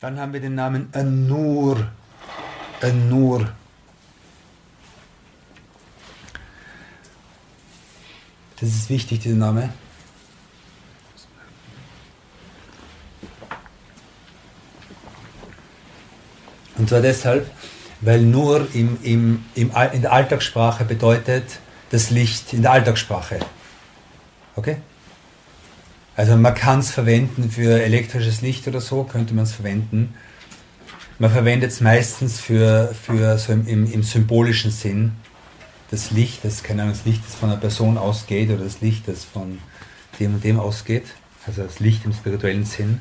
Dann haben wir den Namen An-Nur. An-Nur. Das ist wichtig, dieser Name. Und zwar deshalb, weil Nur im, im, im, in der Alltagssprache bedeutet das Licht in der Alltagssprache. Okay? Also man kann es verwenden für elektrisches Licht oder so, könnte man es verwenden. Man verwendet es meistens für, für so im, im, im, symbolischen Sinn. Das Licht, das, keine Ahnung, das Licht, das von einer Person ausgeht oder das Licht, das von dem und dem ausgeht. Also das Licht im spirituellen Sinn.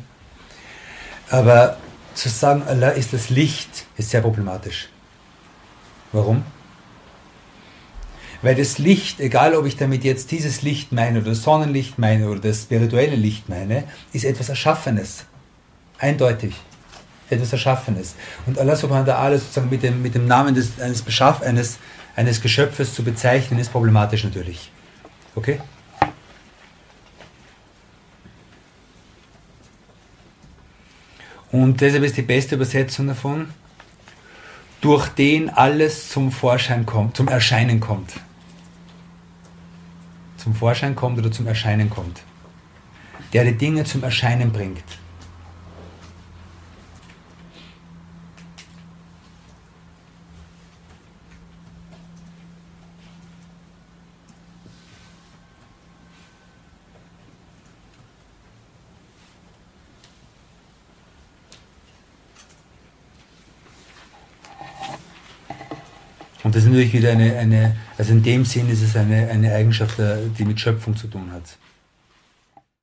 Aber zu sagen, Allah ist das Licht, ist sehr problematisch. Warum? Weil das Licht, egal ob ich damit jetzt dieses Licht meine oder das Sonnenlicht meine oder das spirituelle Licht meine, ist etwas Erschaffenes. Eindeutig. Etwas Erschaffenes. Und Allah subhanahu wa ta'ala sozusagen mit dem, mit dem Namen des, eines, Beschaff, eines, eines Geschöpfes zu bezeichnen, ist problematisch natürlich. Okay? Und deshalb ist die beste Übersetzung davon, durch den alles zum Vorschein kommt, zum Erscheinen kommt zum Vorschein kommt oder zum Erscheinen kommt. Der die Dinge zum Erscheinen bringt. Und das ist natürlich wieder eine, eine also in dem Sinn ist es eine, eine Eigenschaft, die mit Schöpfung zu tun hat.